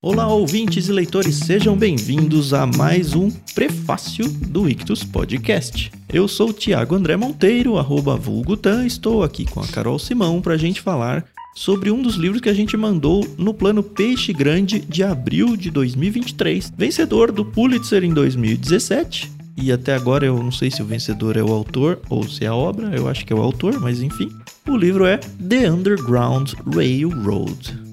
Olá, ouvintes e leitores, sejam bem-vindos a mais um prefácio do Ictus Podcast. Eu sou o Tiago André Monteiro, arroba vulgutan, estou aqui com a Carol Simão para a gente falar sobre um dos livros que a gente mandou no plano Peixe Grande de abril de 2023, vencedor do Pulitzer em 2017. E até agora eu não sei se o vencedor é o autor ou se é a obra, eu acho que é o autor, mas enfim. O livro é The Underground Railroad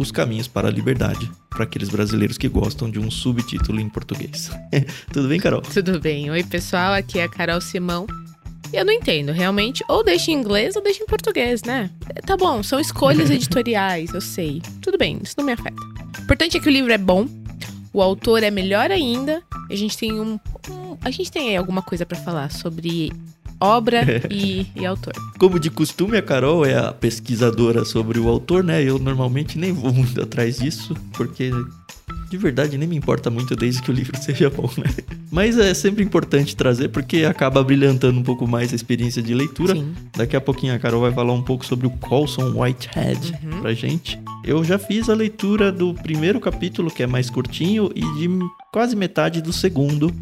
os Caminhos para a Liberdade, para aqueles brasileiros que gostam de um subtítulo em português. Tudo bem, Carol? Tudo bem. Oi, pessoal, aqui é a Carol Simão. Eu não entendo, realmente, ou deixa em inglês ou deixa em português, né? Tá bom, são escolhas editoriais, eu sei. Tudo bem, isso não me afeta. O importante é que o livro é bom, o autor é melhor ainda. A gente tem um, um a gente tem aí alguma coisa para falar sobre obra e, e, autor. Como de costume, a Carol é a pesquisadora sobre o autor, né? Eu normalmente nem vou muito atrás disso, porque de verdade nem me importa muito desde que o livro seja bom, né? Mas é sempre importante trazer porque acaba brilhantando um pouco mais a experiência de leitura. Sim. Daqui a pouquinho a Carol vai falar um pouco sobre o Colson Whitehead uhum. pra gente. Eu já fiz a leitura do primeiro capítulo, que é mais curtinho, e de quase metade do segundo,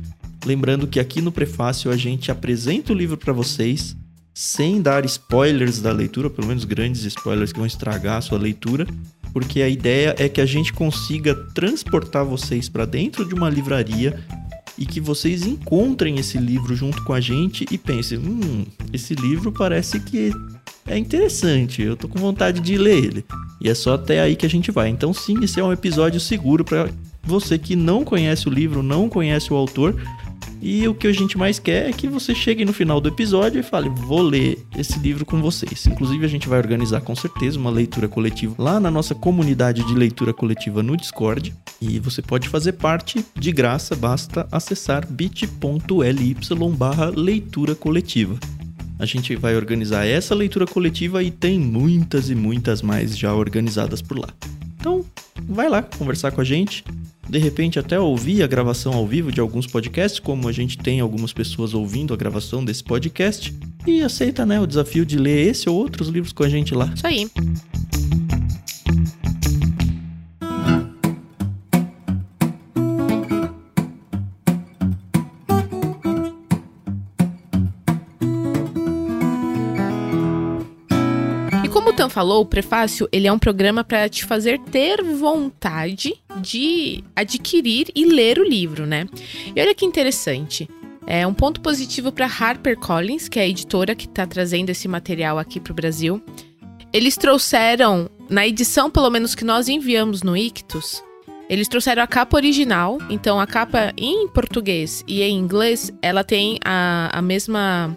Lembrando que aqui no prefácio a gente apresenta o livro para vocês sem dar spoilers da leitura, pelo menos grandes spoilers que vão estragar a sua leitura, porque a ideia é que a gente consiga transportar vocês para dentro de uma livraria e que vocês encontrem esse livro junto com a gente e pensem: hum, esse livro parece que é interessante, eu tô com vontade de ler ele. E é só até aí que a gente vai. Então, sim, esse é um episódio seguro para você que não conhece o livro, não conhece o autor, e o que a gente mais quer é que você chegue no final do episódio e fale: vou ler esse livro com vocês. Inclusive, a gente vai organizar com certeza uma leitura coletiva lá na nossa comunidade de leitura coletiva no Discord. E você pode fazer parte de graça, basta acessar bit.ly barra leitura coletiva. A gente vai organizar essa leitura coletiva e tem muitas e muitas mais já organizadas por lá. Então, vai lá conversar com a gente de repente até ouvir a gravação ao vivo de alguns podcasts, como a gente tem algumas pessoas ouvindo a gravação desse podcast, e aceita, né, o desafio de ler esse ou outros livros com a gente lá. Isso aí. Tan falou, o prefácio, ele é um programa para te fazer ter vontade de adquirir e ler o livro, né? E olha que interessante. É um ponto positivo para HarperCollins, que é a editora que está trazendo esse material aqui para o Brasil. Eles trouxeram, na edição pelo menos que nós enviamos no Ictus, eles trouxeram a capa original. Então, a capa em português e em inglês, ela tem a, a mesma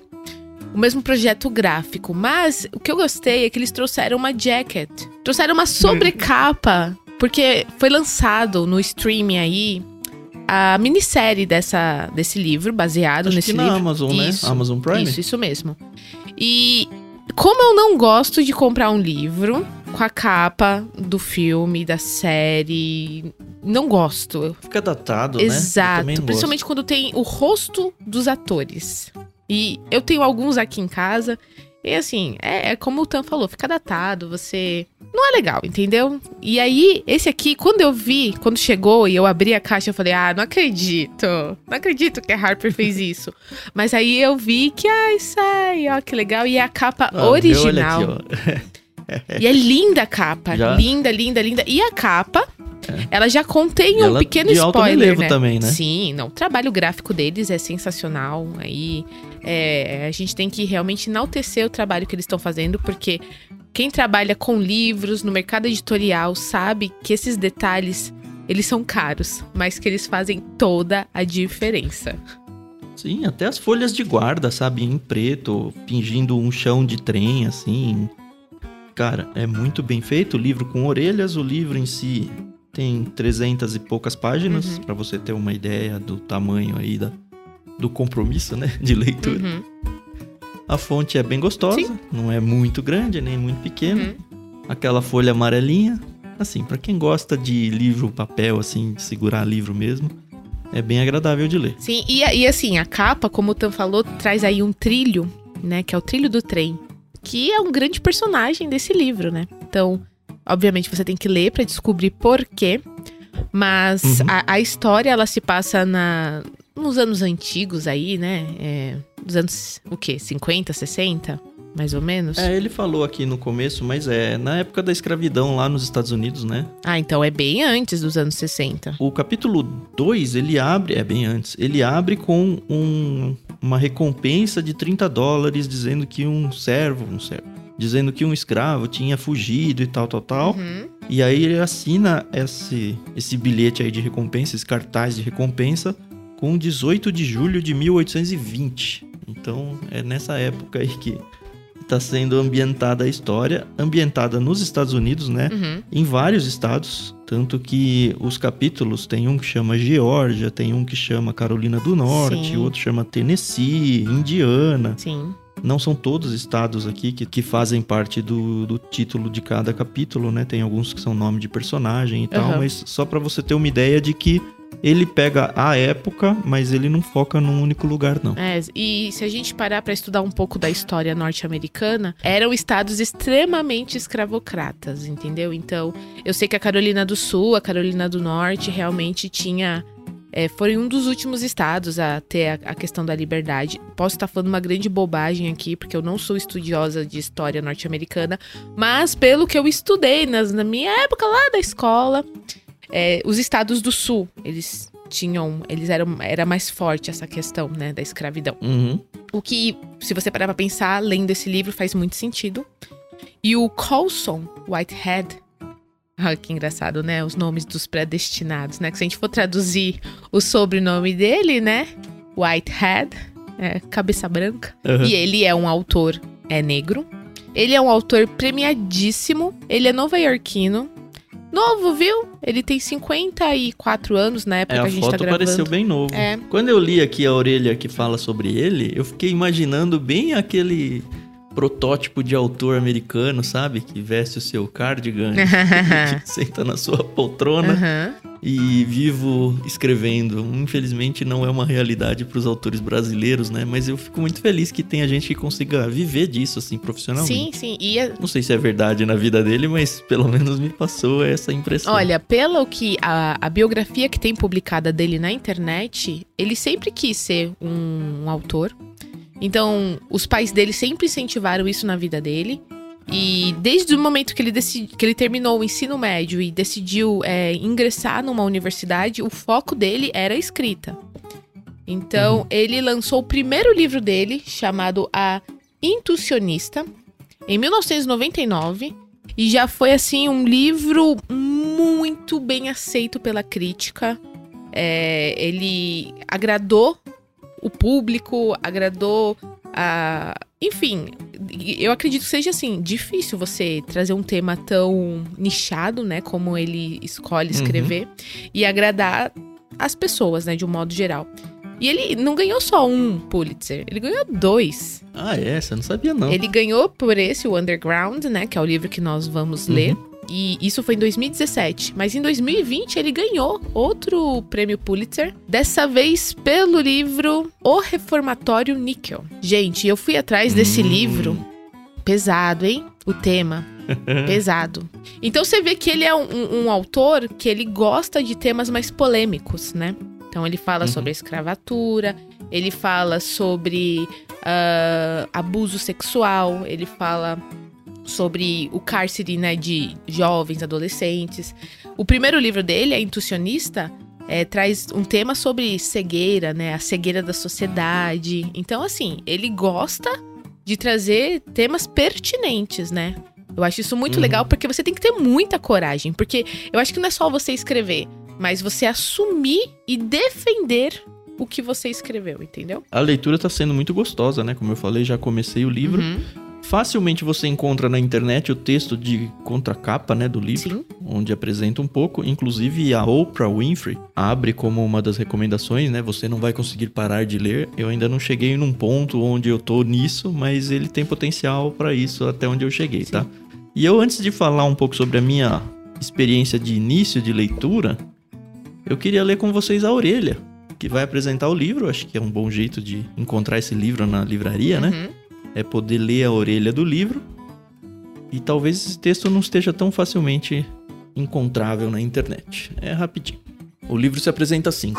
o mesmo projeto gráfico, mas o que eu gostei é que eles trouxeram uma jacket, trouxeram uma sobrecapa, porque foi lançado no streaming aí a minissérie dessa, desse livro, baseado Acho nesse que na livro. Amazon, né? isso, né? Amazon Prime. Isso, isso mesmo. E como eu não gosto de comprar um livro com a capa do filme, da série, não gosto. Fica datado, Exato, né? Exato, principalmente quando tem o rosto dos atores. E eu tenho alguns aqui em casa. E assim, é, é, como o Tan falou, fica datado, você. Não é legal, entendeu? E aí, esse aqui, quando eu vi, quando chegou e eu abri a caixa, eu falei, ah, não acredito. Não acredito que a Harper fez isso. Mas aí eu vi que, ai, sai, ó, que legal. E é a capa ah, original. Aqui, e é linda a capa. Já? Linda, linda, linda. E a capa é. Ela já contém um pequeno spoiler, né? também, né? Sim, não. O trabalho gráfico deles é sensacional. Aí é, a gente tem que realmente enaltecer o trabalho que eles estão fazendo, porque quem trabalha com livros no mercado editorial sabe que esses detalhes eles são caros, mas que eles fazem toda a diferença. Sim, até as folhas de guarda, sabe, em preto, fingindo um chão de trem, assim. Cara, é muito bem feito. O livro com orelhas, o livro em si tem 300 e poucas páginas, uhum. para você ter uma ideia do tamanho aí da, do compromisso, né, de leitura. Uhum. A fonte é bem gostosa, Sim. não é muito grande nem muito pequena. Uhum. Aquela folha amarelinha, assim, para quem gosta de livro papel, assim, de segurar livro mesmo, é bem agradável de ler. Sim, e, e assim, a capa, como o Tan falou, traz aí um trilho, né, que é o trilho do trem, que é um grande personagem desse livro, né? Então, Obviamente você tem que ler para descobrir por quê. Mas Uhum. a, a história, ela se passa na, nos anos antigos aí, né? É, dos anos, o quê? 50, 60? Mais ou menos? É, ele falou aqui no começo, mas é na época da escravidão lá nos Estados Unidos, né? Ah, então é bem antes dos anos 60. O capítulo 2, ele abre, é bem antes, ele abre com um- uma recompensa de 30 dólares dizendo que um servo, um servo, dizendo que um escravo tinha fugido e tal, tal, tal. Uhum. E aí ele assina esse, esse bilhete aí de recompensa, esse cartaz de recompensa, com 18 de julho de 1820. Então é nessa época aí que está sendo ambientada a história, ambientada nos Estados Unidos, né? Uhum. Em vários estados, tanto que os capítulos tem um que chama Geórgia, tem um que chama Carolina do Norte, Sim. outro chama Tennessee, Indiana. Sim. Não são todos estados aqui que, que fazem parte do, do título de cada capítulo, né? Tem alguns que são nome de personagem e tal, Aham. mas só pra você ter uma ideia de que ele pega a época, mas ele não foca num único lugar, não. É, e se a gente parar pra estudar um pouco da história norte-americana, eram estados extremamente escravocratas, entendeu? Então, eu sei que a Carolina do Sul, a Carolina do Norte realmente tinha. É, foi um dos últimos estados a ter a, a questão da liberdade. Posso estar falando uma grande bobagem aqui, porque eu não sou estudiosa de história norte-americana, mas pelo que eu estudei nas, na minha época lá da escola, é, os estados do sul, eles tinham, eles eram, era mais forte essa questão, né, da escravidão. Uhum. O que, se você parar pra pensar, lendo esse livro, faz muito sentido. E o Colson Whitehead. Ah, que engraçado, né? Os nomes dos predestinados, né? Que se a gente for traduzir o sobrenome dele, né? Whitehead, é, cabeça branca. Aham. E ele é um autor é negro. Ele é um autor premiadíssimo. Ele é nova-iorquino. Novo, viu? Ele tem 54 anos na época É, que a gente foto tá gravando. pareceu bem novo. É. Quando eu li aqui a orelha que fala sobre ele, eu fiquei imaginando bem aquele protótipo de autor americano, sabe? Que veste o seu cardigan, senta na sua poltrona Aham. e vivo escrevendo. Infelizmente não é uma realidade para os autores brasileiros, né? Mas eu fico muito feliz que tenha gente que consiga viver disso, assim, profissionalmente. Sim, sim. E a- Não sei se é verdade na vida dele, mas pelo menos me passou essa impressão. Olha, pelo que a, a biografia que tem publicada dele na internet, ele sempre quis ser um, autor. Então, os pais dele sempre incentivaram isso na vida dele. E desde o momento que ele, decidi, que ele terminou o ensino médio e decidiu é, ingressar numa universidade, o foco dele era a escrita. Então, ele lançou o primeiro livro dele, chamado A Intuicionista, em 1999. E já foi, assim, um livro muito bem aceito pela crítica. É, ele agradou o público, agradou a. Enfim, eu acredito que seja assim, difícil você trazer um tema tão nichado, né? Como ele escolhe escrever, e agradar as pessoas, né? De um modo geral. E ele não ganhou só um Pulitzer, ele ganhou dois. Ah, é? Você não sabia, não. Ele ganhou por esse, o Underground, né? Que é o livro que nós vamos Uhum. ler. E isso foi em 2017. Mas em 2020 ele ganhou outro prêmio Pulitzer. Dessa vez pelo livro O Reformatório Níquel. Gente, eu fui atrás desse Hum. livro. Pesado, hein? O tema. Pesado. Então você vê que ele é um, um- autor que ele gosta de temas mais polêmicos, né? Então ele fala Uhum. sobre a escravatura, ele fala sobre ah, abuso sexual, ele fala sobre o cárcere né, de jovens, adolescentes. O primeiro livro dele, A Intuicionista, é, traz um tema sobre cegueira, né? A cegueira da sociedade. Então, assim, ele gosta de trazer temas pertinentes, né? Eu acho isso muito Uhum. legal porque você tem que ter muita coragem. Porque eu acho que não é só você escrever, mas você assumir e defender o que você escreveu, entendeu? A leitura tá sendo muito gostosa, né? Como eu falei, já comecei o livro. Uhum. Facilmente você encontra na internet o texto de contracapa, né, do livro, Sim. onde apresenta um pouco. Inclusive a Oprah Winfrey abre como uma das recomendações, né? Você não vai conseguir parar de ler. Eu ainda não cheguei num ponto onde eu tô nisso, mas ele tem potencial para isso até onde eu cheguei, tá? E eu antes de falar um pouco sobre a minha experiência de início de leitura, eu queria ler com vocês a orelha, que vai apresentar o livro. Acho que é um bom jeito de encontrar esse livro na livraria, né? É poder ler a orelha do livro. E talvez esse texto não esteja tão facilmente encontrável na internet. É rapidinho. O livro se apresenta assim.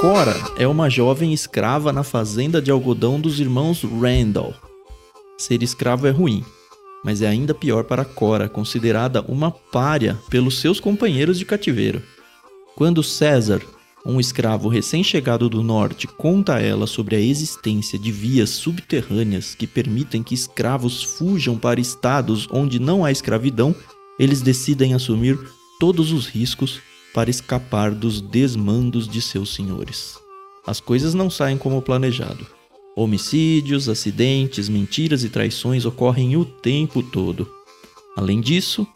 Cora é uma jovem escrava na fazenda de algodão dos irmãos Randall. Ser escravo é ruim, mas é ainda pior para Cora, considerada uma pária pelos seus companheiros de cativeiro. Quando César, um escravo recém-chegado do norte, conta a ela sobre a existência de vias subterrâneas que permitem que escravos fujam para estados onde não há escravidão, eles decidem assumir todos os riscos para escapar dos desmandos de seus senhores. As coisas não saem como planejado. Homicídios, acidentes, mentiras e traições ocorrem o tempo todo. Além disso,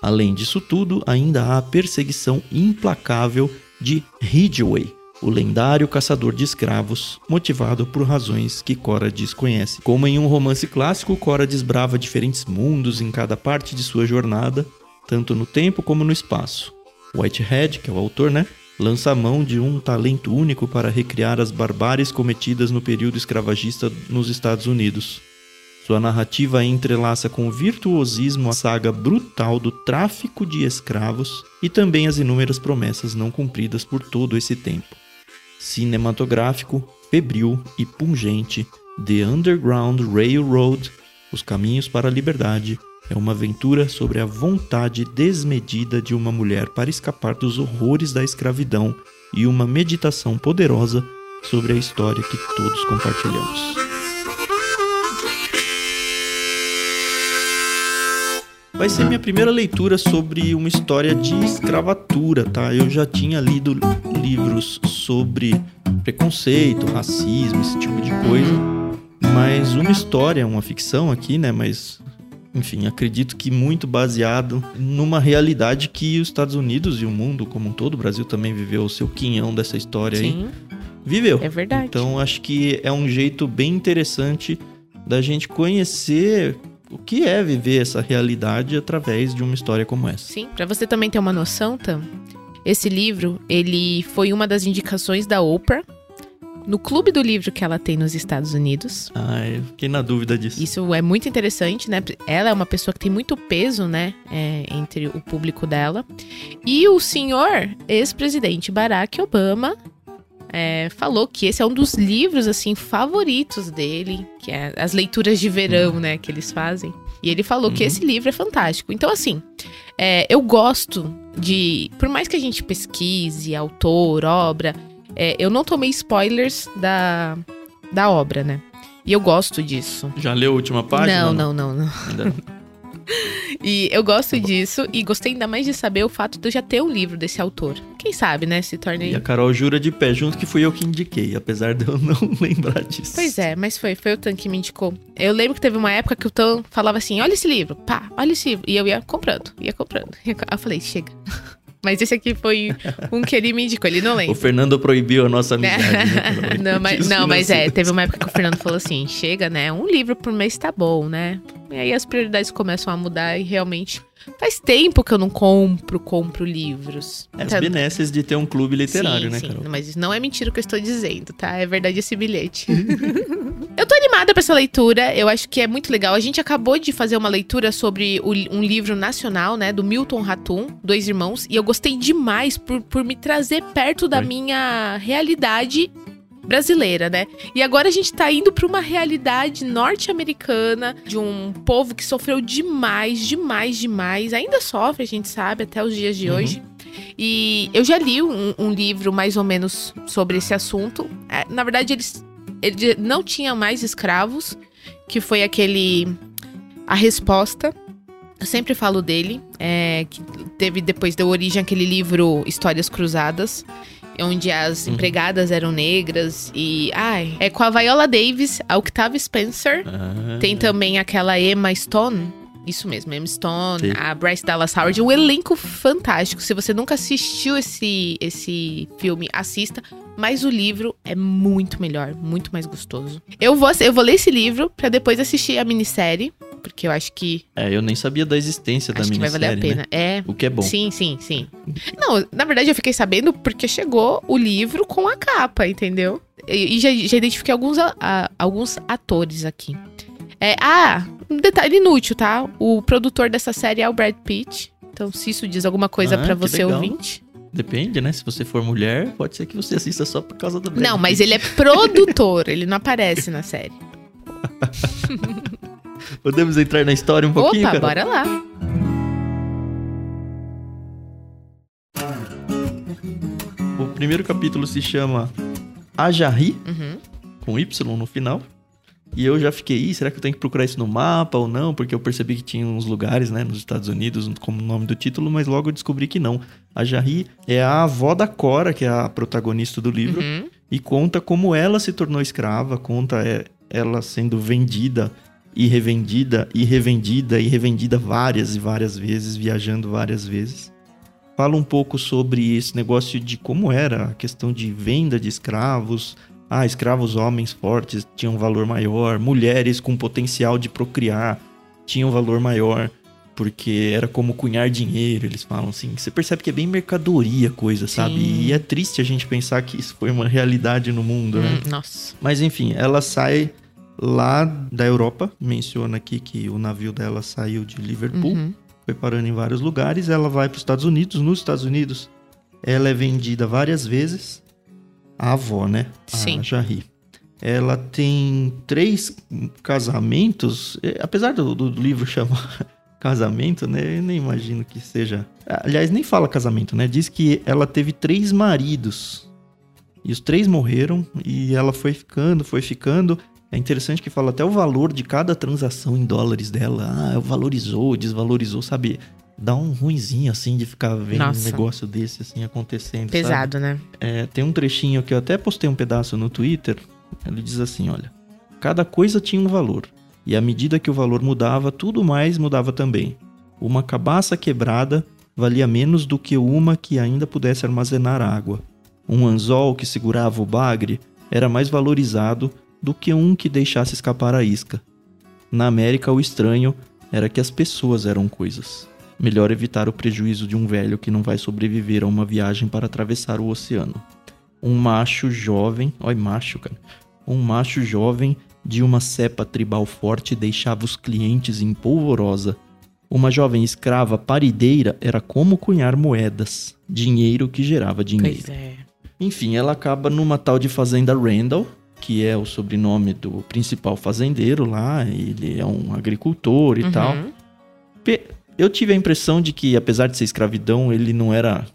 além disso tudo, ainda há a perseguição implacável de Ridgway, o lendário caçador de escravos, motivado por razões que Cora desconhece. Como em um romance clássico, Cora desbrava diferentes mundos em cada parte de sua jornada, tanto no tempo como no espaço. Whitehead, que é o autor, né, lança a mão de um talento único para recriar as barbáries cometidas no período escravagista nos Estados Unidos. Sua narrativa entrelaça com virtuosismo a saga brutal do tráfico de escravos e também as inúmeras promessas não cumpridas por todo esse tempo. Cinematográfico, febril e pungente, The Underground Railroad Os Caminhos para a Liberdade é uma aventura sobre a vontade desmedida de uma mulher para escapar dos horrores da escravidão e uma meditação poderosa sobre a história que todos compartilhamos. Vai ser minha primeira leitura sobre uma história de escravatura, tá? Eu já tinha lido livros sobre preconceito, racismo, esse tipo de coisa, mas uma história, uma ficção aqui, né? Mas enfim, acredito que muito baseado numa realidade que os Estados Unidos e o mundo como um todo, o Brasil também viveu o seu quinhão dessa história Sim, aí. Viveu. É verdade. Então acho que é um jeito bem interessante da gente conhecer o que é viver essa realidade através de uma história como essa. Sim, para você também ter uma noção, Tam, esse livro, ele foi uma das indicações da Oprah no clube do livro que ela tem nos Estados Unidos. Ah, eu fiquei na dúvida disso. Isso é muito interessante, né? Ela é uma pessoa que tem muito peso, né? É, entre o público dela. E o senhor ex-presidente Barack Obama é, falou que esse é um dos livros, assim, favoritos dele, que é as leituras de verão, né? Que eles fazem. E ele falou uhum. que esse livro é fantástico. Então, assim, é, eu gosto de. Por mais que a gente pesquise autor, obra é, eu não tomei spoilers da, da obra, né? E eu gosto disso. Já leu a última página? Não, não, não, não. Não. E eu gosto disso e gostei ainda mais de saber o fato de eu já ter um livro desse autor. Quem sabe, né? Se torne. E a Carol jura de pé junto que fui eu que indiquei, apesar de eu não lembrar disso. Pois é, mas foi, foi o Tan que me indicou. Eu lembro que teve uma época que o Tan falava assim: olha esse livro, pá, olha esse livro. E eu ia comprando, ia comprando. Eu falei, chega. Mas esse aqui foi um que ele me indicou, ele não lembra. O Fernando proibiu a nossa amizade. né? não, mas, não, mas é, teve uma época que o Fernando falou assim: chega, né? Um livro por mês tá bom, né? E aí as prioridades começam a mudar e realmente faz tempo que eu não compro, compro livros. É as então, benesses de ter um clube literário, sim, né, sim, Carol? Mas não é mentira o que eu estou dizendo, tá? É verdade esse bilhete. eu tô animada pra essa leitura, eu acho que é muito legal. A gente acabou de fazer uma leitura sobre um livro nacional, né, do Milton Ratum, Dois Irmãos, e eu gostei demais por, por me trazer perto da minha realidade brasileira, né? E agora a gente tá indo para uma realidade norte-americana de um povo que sofreu demais, demais, demais. Ainda sofre, a gente sabe, até os dias de uhum. hoje. E eu já li um, um, livro mais ou menos sobre esse assunto. É, na verdade, eles, ele não tinha mais escravos, que foi aquele a resposta. Eu sempre falo dele, é, que teve depois deu origem àquele livro Histórias Cruzadas onde as uhum. empregadas eram negras e ai, é com a Viola Davis, a Octavia Spencer, ah. tem também aquela Emma Stone, isso mesmo, Emma Stone, Sim. a Bryce Dallas Howard, um elenco fantástico. Se você nunca assistiu esse esse filme, assista. Mas o livro é muito melhor, muito mais gostoso. Eu vou, eu vou ler esse livro para depois assistir a minissérie, porque eu acho que. É, eu nem sabia da existência acho da minissérie. Acho que vai valer a pena. Né? É. O que é bom. Sim, sim, sim. Não, na verdade eu fiquei sabendo porque chegou o livro com a capa, entendeu? E, e já, já, identifiquei alguns, a, alguns atores aqui. É, ah, um detalhe inútil, tá? O produtor dessa série é o Brad Pitt. Então, se isso diz alguma coisa Ah, pra que você legal. ouvinte. Depende, né? Se você for mulher, pode ser que você assista só por causa do Brad Não, mas Pitt. ele é produtor, ele não aparece na série. Podemos entrar na história um pouquinho, Opa, cara? bora lá. O primeiro capítulo se chama Ajarri, Uhum. com Y no final. E eu já fiquei, "Ih, será que eu tenho que procurar isso no mapa ou não? Porque eu percebi que tinha uns lugares, né, nos Estados Unidos, como nome do título, mas logo eu descobri que não. A é a avó da Cora, que é a protagonista do livro, Uhum. e conta como ela se tornou escrava, conta é, ela sendo vendida e revendida e revendida e revendida várias e várias vezes, viajando várias vezes. Fala um pouco sobre esse negócio de como era a questão de venda de escravos. Ah, escravos homens fortes tinham valor maior, mulheres com potencial de procriar tinham valor maior, porque era como cunhar dinheiro, eles falam assim. Você percebe que é bem mercadoria a coisa, sabe? Sim. E é triste a gente pensar que isso foi uma realidade no mundo, né? Hum, nossa. Mas enfim, ela sai lá da Europa, menciona aqui que o navio dela saiu de Liverpool, Uhum. foi parando em vários lugares, ela vai para os Estados Unidos, nos Estados Unidos ela é vendida várias vezes, a avó, né? Sim. A Jarry. Ela tem três casamentos, eh, apesar do, do livro chamar casamento, né? Eu nem imagino que seja. Aliás, nem fala casamento, né? Diz que ela teve três maridos. E os três morreram e ela foi ficando, foi ficando. É interessante que fala até o valor de cada transação em dólares dela. Ah, valorizou, desvalorizou, sabe? Dá um ruinzinho assim de ficar vendo Nossa. um negócio desse assim acontecendo. sabe? Pesado, né? É, tem um trechinho que eu até postei um pedaço no Twitter. Ele diz assim: olha, cada coisa tinha um valor. E à medida que o valor mudava, tudo mais mudava também. Uma cabaça quebrada valia menos do que uma que ainda pudesse armazenar água. Um anzol que segurava o bagre era mais valorizado do que um que deixasse escapar a isca. Na América, o estranho era que as pessoas eram coisas. Melhor evitar o prejuízo de um velho que não vai sobreviver a uma viagem para atravessar o oceano. Um macho jovem, olha macho, cara. Um macho jovem de uma cepa tribal forte deixava os clientes em polvorosa. Uma jovem escrava parideira era como cunhar moedas, dinheiro que gerava dinheiro. Pois é. Enfim, ela acaba numa tal de fazenda Randall, que é o sobrenome do principal fazendeiro lá. Ele é um agricultor e tal. Uhum. Pe- Eu tive a impressão de que, apesar de ser escravidão, ele não era.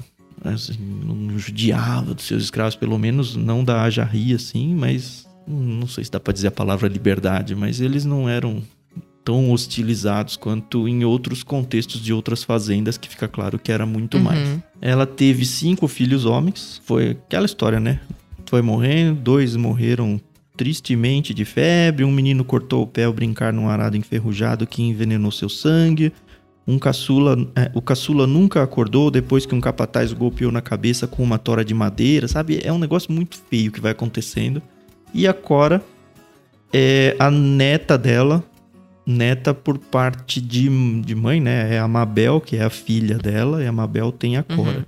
Assim, não judiava dos seus escravos, pelo menos não da Ajarri, assim, mas. Não sei se dá pra dizer a palavra liberdade, mas eles não eram tão hostilizados quanto em outros contextos de outras fazendas, que fica claro que era muito mais. Uhum. Ela teve cinco filhos homens. Foi aquela história, né? Foi morrendo, dois morreram tristemente de febre. Um menino cortou o pé ao brincar num arado enferrujado que envenenou seu sangue. Um caçula, é, o caçula nunca acordou depois que um capataz o golpeou na cabeça com uma tora de madeira, sabe? É um negócio muito feio que vai acontecendo. E a Cora é a neta dela, neta por parte de, de mãe, né? É a Mabel, que é a filha dela, e a Mabel tem a Cora. Uhum.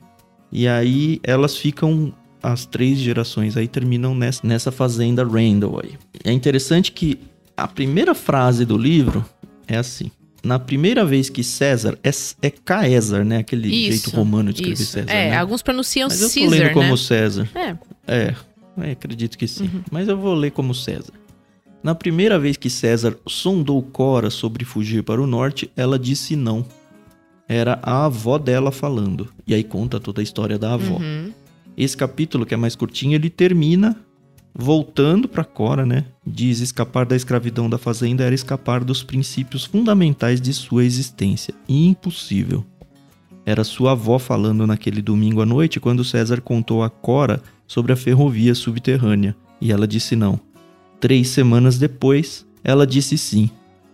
E aí elas ficam as três gerações aí terminam nessa, nessa fazenda Randall aí. É interessante que a primeira frase do livro é assim. Na primeira vez que César é, é Caesar, né? Aquele Isso, jeito romano de escrever Isso. César. é, né? alguns pronunciam Mas eu Caesar, lendo como né? César. É. É, é, acredito que sim. Uhum. Mas eu vou ler como César. Na primeira vez que César sondou Cora sobre fugir para o norte, ela disse não. Era a avó dela falando. E aí conta toda a história da avó. Uhum. Esse capítulo, que é mais curtinho, ele termina voltando para Cora, né? Diz escapar da escravidão da fazenda era escapar dos princípios fundamentais de sua existência. Impossível. Era sua avó falando naquele domingo à noite quando César contou a Cora sobre a ferrovia subterrânea. E ela disse não. Três semanas depois, ela disse sim.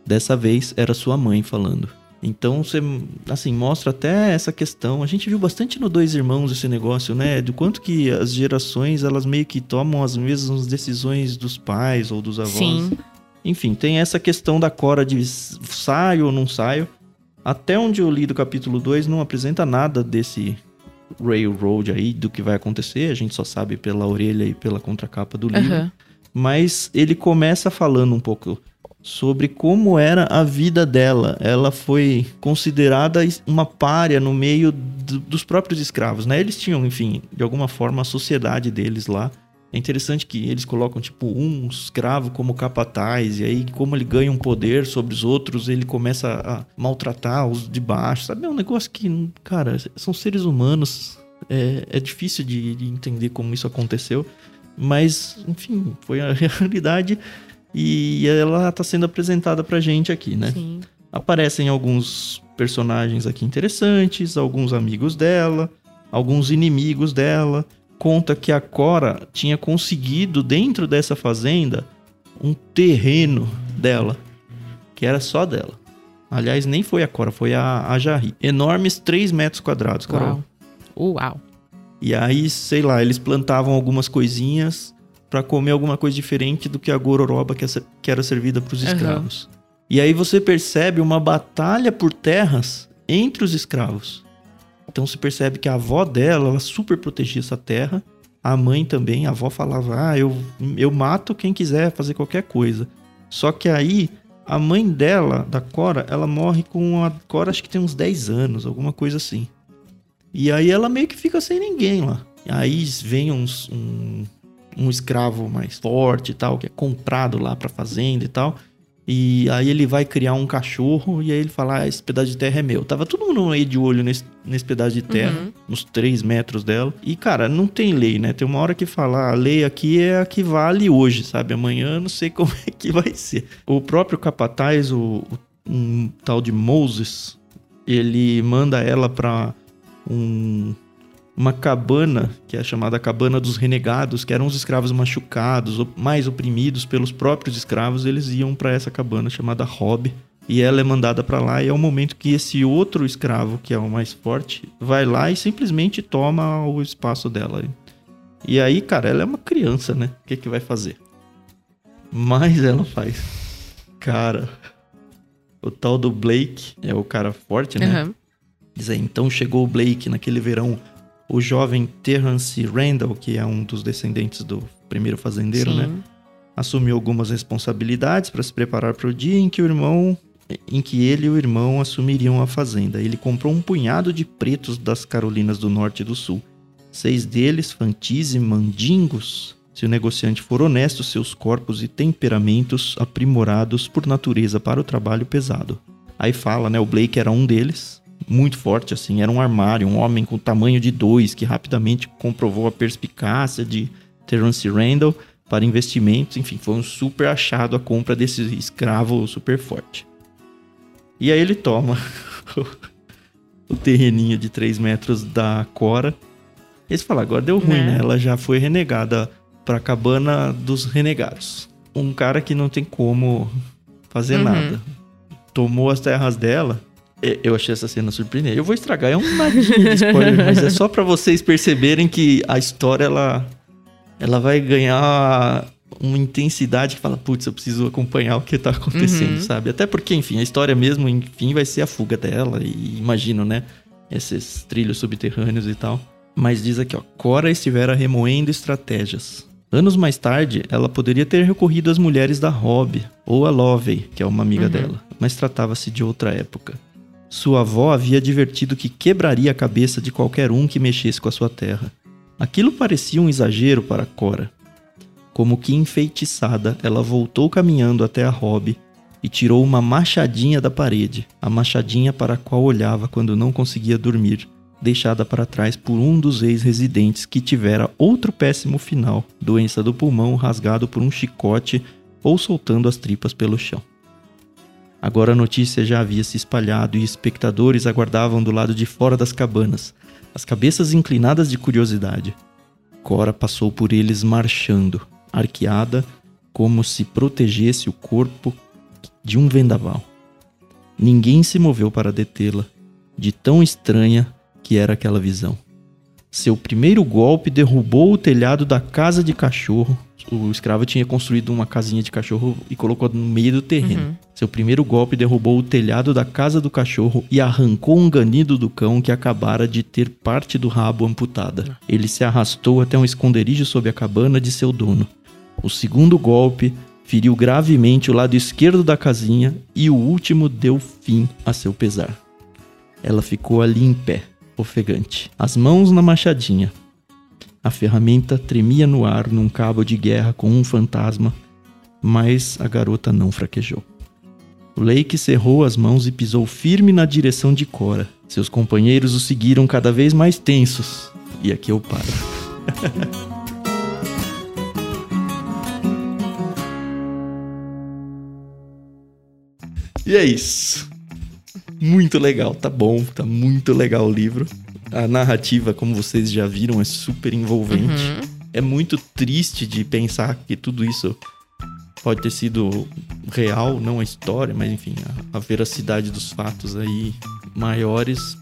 Dessa vez era sua mãe falando. Então você, assim, mostra até essa questão. A gente viu bastante no Dois Irmãos esse negócio, né? Do quanto que as gerações, elas meio que tomam as mesmas decisões dos pais ou dos avós. Sim. Enfim, tem essa questão da Cora de saio ou não saio. Até onde eu li do capítulo 2 não apresenta nada desse railroad aí, do que vai acontecer. A gente só sabe pela orelha e pela contracapa do livro. Aham. Mas ele começa falando um pouco sobre como era a vida dela. Ela foi considerada uma párea no meio dos próprios escravos, né? Eles tinham, enfim, de alguma forma a sociedade deles lá. É interessante que eles colocam, tipo, um escravo como capataz, e aí, como ele ganha um poder sobre os outros, ele começa a maltratar os de baixo, sabe? É um negócio que, cara, são seres humanos. É, é difícil de, de entender como isso aconteceu, mas, enfim, foi a realidade e ela está sendo apresentada pra gente aqui, né? Sim. Aparecem alguns personagens aqui interessantes, alguns amigos dela, alguns inimigos dela. Conta que a Cora tinha conseguido dentro dessa fazenda um terreno dela, que era só dela. Aliás, nem foi a Cora, foi a, a Jarry. Enormes 3 metros quadrados, Carol. Uau. Uau. E aí, sei lá, eles plantavam algumas coisinhas para comer alguma coisa diferente do que a gororoba que, que era servida para os escravos. Uhum. E aí você percebe uma batalha por terras entre os escravos. Então se percebe que a avó dela, ela super protegia essa terra. A mãe também, a avó falava: "Ah, eu eu mato quem quiser fazer qualquer coisa". Só que aí a mãe dela, da Cora, ela morre com a Cora acho que tem uns 10 anos, alguma coisa assim. E aí ela meio que fica sem ninguém lá. Aí vem uns, um, um escravo mais forte e tal, que é comprado lá pra fazenda e tal. E aí ele vai criar um cachorro e aí ele fala: ah, esse pedaço de terra é meu. Tava todo mundo aí de olho nesse, nesse pedaço de terra, uhum. uns 3 metros dela. E, cara, não tem lei, né? Tem uma hora que fala: ah, a lei aqui é a que vale hoje, sabe? Amanhã não sei como é que vai ser. O próprio capataz, o, o um tal de Moses, ele manda ela pra um uma cabana, que é chamada Cabana dos Renegados, que eram os escravos machucados, mais oprimidos pelos próprios escravos, eles iam para essa cabana chamada Rob. E ela é mandada para lá e é o momento que esse outro escravo, que é o mais forte, vai lá e simplesmente toma o espaço dela. E aí, cara, ela é uma criança, né? O que que vai fazer? Mas ela faz. Cara, o tal do Blake é o cara forte, né? Uhum. Diz aí, então chegou o Blake naquele verão o jovem Terence Randall, que é um dos descendentes do primeiro fazendeiro, né, Sim. né? Assumiu algumas responsabilidades para se preparar para o dia em que o irmão em que ele e o irmão assumiriam a fazenda. Ele comprou um punhado de pretos das Carolinas do Norte e do Sul. Seis deles, fantis e mandingos. Se o negociante for honesto, seus corpos e temperamentos aprimorados por natureza para o trabalho pesado. Aí fala, né? O Blake era um deles muito forte, assim. Era um armário, um homem com tamanho de dois, que rapidamente comprovou a perspicácia de Terence Randall para investimentos. Enfim, foi um super achado a compra desse escravo super forte. E aí ele toma o terreninho de 3 metros da Cora. Eles falam, agora deu ruim, né? né? Ela já foi renegada para a cabana dos renegados. Um cara que não tem como fazer uhum. nada. Tomou as terras dela eu achei essa cena surpreendente. Eu vou estragar, é um nadinha de spoiler, mas é só para vocês perceberem que a história ela, ela vai ganhar uma intensidade que fala, putz, eu preciso acompanhar o que tá acontecendo, uhum. sabe? Até porque, enfim, a história mesmo, enfim, vai ser a fuga dela, e imagino, né? Esses trilhos subterrâneos e tal. Mas diz aqui, ó, Cora estivera remoendo estratégias. Anos mais tarde, ela poderia ter recorrido às mulheres da Rob, ou a Lovey, que é uma amiga uhum. dela, mas tratava-se de outra época. Sua avó havia advertido que quebraria a cabeça de qualquer um que mexesse com a sua terra. Aquilo parecia um exagero para Cora. Como que enfeitiçada, ela voltou caminhando até a Rob e tirou uma machadinha da parede, a machadinha para a qual olhava quando não conseguia dormir, deixada para trás por um dos ex-residentes que tivera outro péssimo final, doença do pulmão rasgado por um chicote ou soltando as tripas pelo chão. Agora a notícia já havia se espalhado e espectadores aguardavam do lado de fora das cabanas, as cabeças inclinadas de curiosidade. Cora passou por eles marchando, arqueada, como se protegesse o corpo de um vendaval. Ninguém se moveu para detê-la, de tão estranha que era aquela visão. Seu primeiro golpe derrubou o telhado da casa de cachorro o escravo tinha construído uma casinha de cachorro e colocou no meio do terreno. Uhum. Seu primeiro golpe derrubou o telhado da casa do cachorro e arrancou um ganido do cão que acabara de ter parte do rabo amputada. Ah. Ele se arrastou até um esconderijo sob a cabana de seu dono. O segundo golpe feriu gravemente o lado esquerdo da casinha e o último deu fim a seu pesar. Ela ficou ali em pé, ofegante, as mãos na machadinha. A ferramenta tremia no ar num cabo de guerra com um fantasma, mas a garota não fraquejou. Lake cerrou as mãos e pisou firme na direção de Cora. Seus companheiros o seguiram cada vez mais tensos. E aqui eu paro. e é isso. Muito legal, tá bom, tá muito legal o livro. A narrativa, como vocês já viram, é super envolvente. Uhum. É muito triste de pensar que tudo isso pode ter sido real, não a história, mas enfim, a, a veracidade dos fatos aí maiores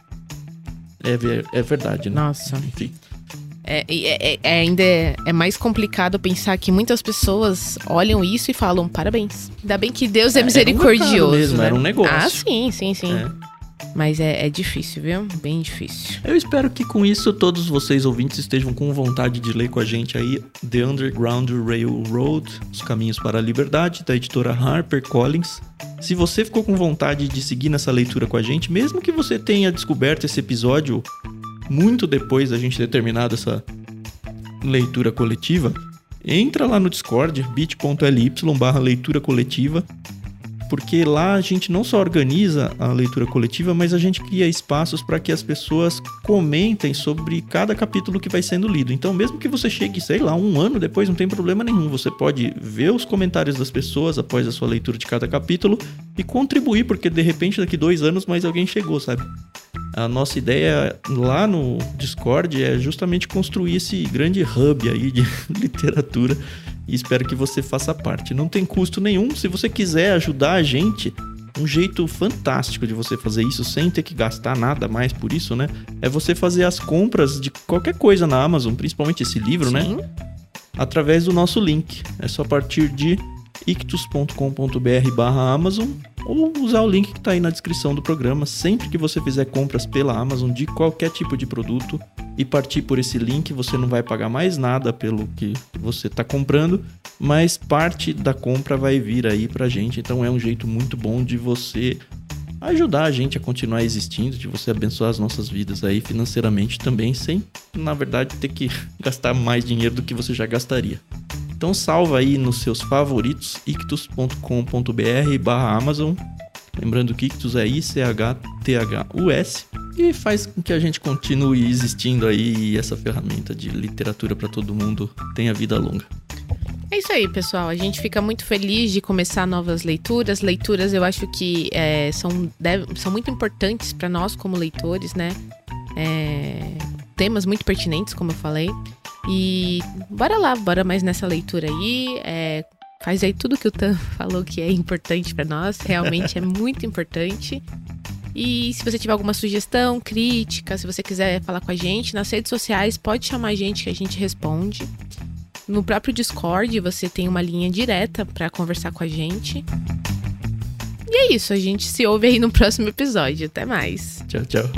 é, ver, é verdade, né? Nossa. Enfim. É, é, é, ainda é, é, mais complicado pensar que muitas pessoas olham isso e falam parabéns. Ainda bem que Deus é, misericordioso. Era um mesmo, né? era um negócio. Ah, sim, sim, sim. É. Mas é, é, difícil, viu? Bem difícil. Eu espero que com isso todos vocês ouvintes estejam com vontade de ler com a gente aí The Underground Railroad, Os Caminhos para a Liberdade, da editora Harper Collins. Se você ficou com vontade de seguir nessa leitura com a gente, mesmo que você tenha descoberto esse episódio muito depois da gente ter terminado essa leitura coletiva, entra lá no Discord, bit.ly barra leitura coletiva, porque lá a gente não só organiza a leitura coletiva, mas a gente cria espaços para que as pessoas comentem sobre cada capítulo que vai sendo lido. Então, mesmo que você chegue, sei lá, um ano depois, não tem problema nenhum. Você pode ver os comentários das pessoas após a sua leitura de cada capítulo e contribuir, porque de repente daqui dois anos mais alguém chegou, sabe? A nossa ideia lá no Discord é justamente construir esse grande hub aí de literatura e espero que você faça parte. Não tem custo nenhum. Se você quiser ajudar a gente, um jeito fantástico de você fazer isso sem ter que gastar nada mais por isso, né? É você fazer as compras de qualquer coisa na Amazon, principalmente esse livro, né? Sim. né? Através do nosso link. É só a partir de ictus.com.br/amazon ou usar o link que está aí na descrição do programa sempre que você fizer compras pela Amazon de qualquer tipo de produto e partir por esse link, você não vai pagar mais nada pelo que você está comprando, mas parte da compra vai vir aí para gente. Então é um jeito muito bom de você ajudar a gente a continuar existindo, de você abençoar as nossas vidas aí financeiramente também, sem, na verdade, ter que gastar mais dinheiro do que você já gastaria. Então salva aí nos seus favoritos ictus.com.br barra Amazon. Lembrando que Ictus é I-C-H-T-H-U-S. E faz com que a gente continue existindo aí e essa ferramenta de literatura para todo mundo tenha vida longa. É isso aí, pessoal. A gente fica muito feliz de começar novas leituras. Leituras eu acho que é, são, deve, são muito importantes para nós como leitores, né? É, temas muito pertinentes, como eu falei. E bora lá, bora mais nessa leitura aí. É, faz aí tudo que o Tan falou que é importante para nós. Realmente é muito importante. E se você tiver alguma sugestão, crítica, se você quiser falar com a gente nas redes sociais, pode chamar a gente que a gente responde. No próprio Discord você tem uma linha direta para conversar com a gente. E é isso, a gente se ouve aí no próximo episódio. Até mais. Tchau, tchau.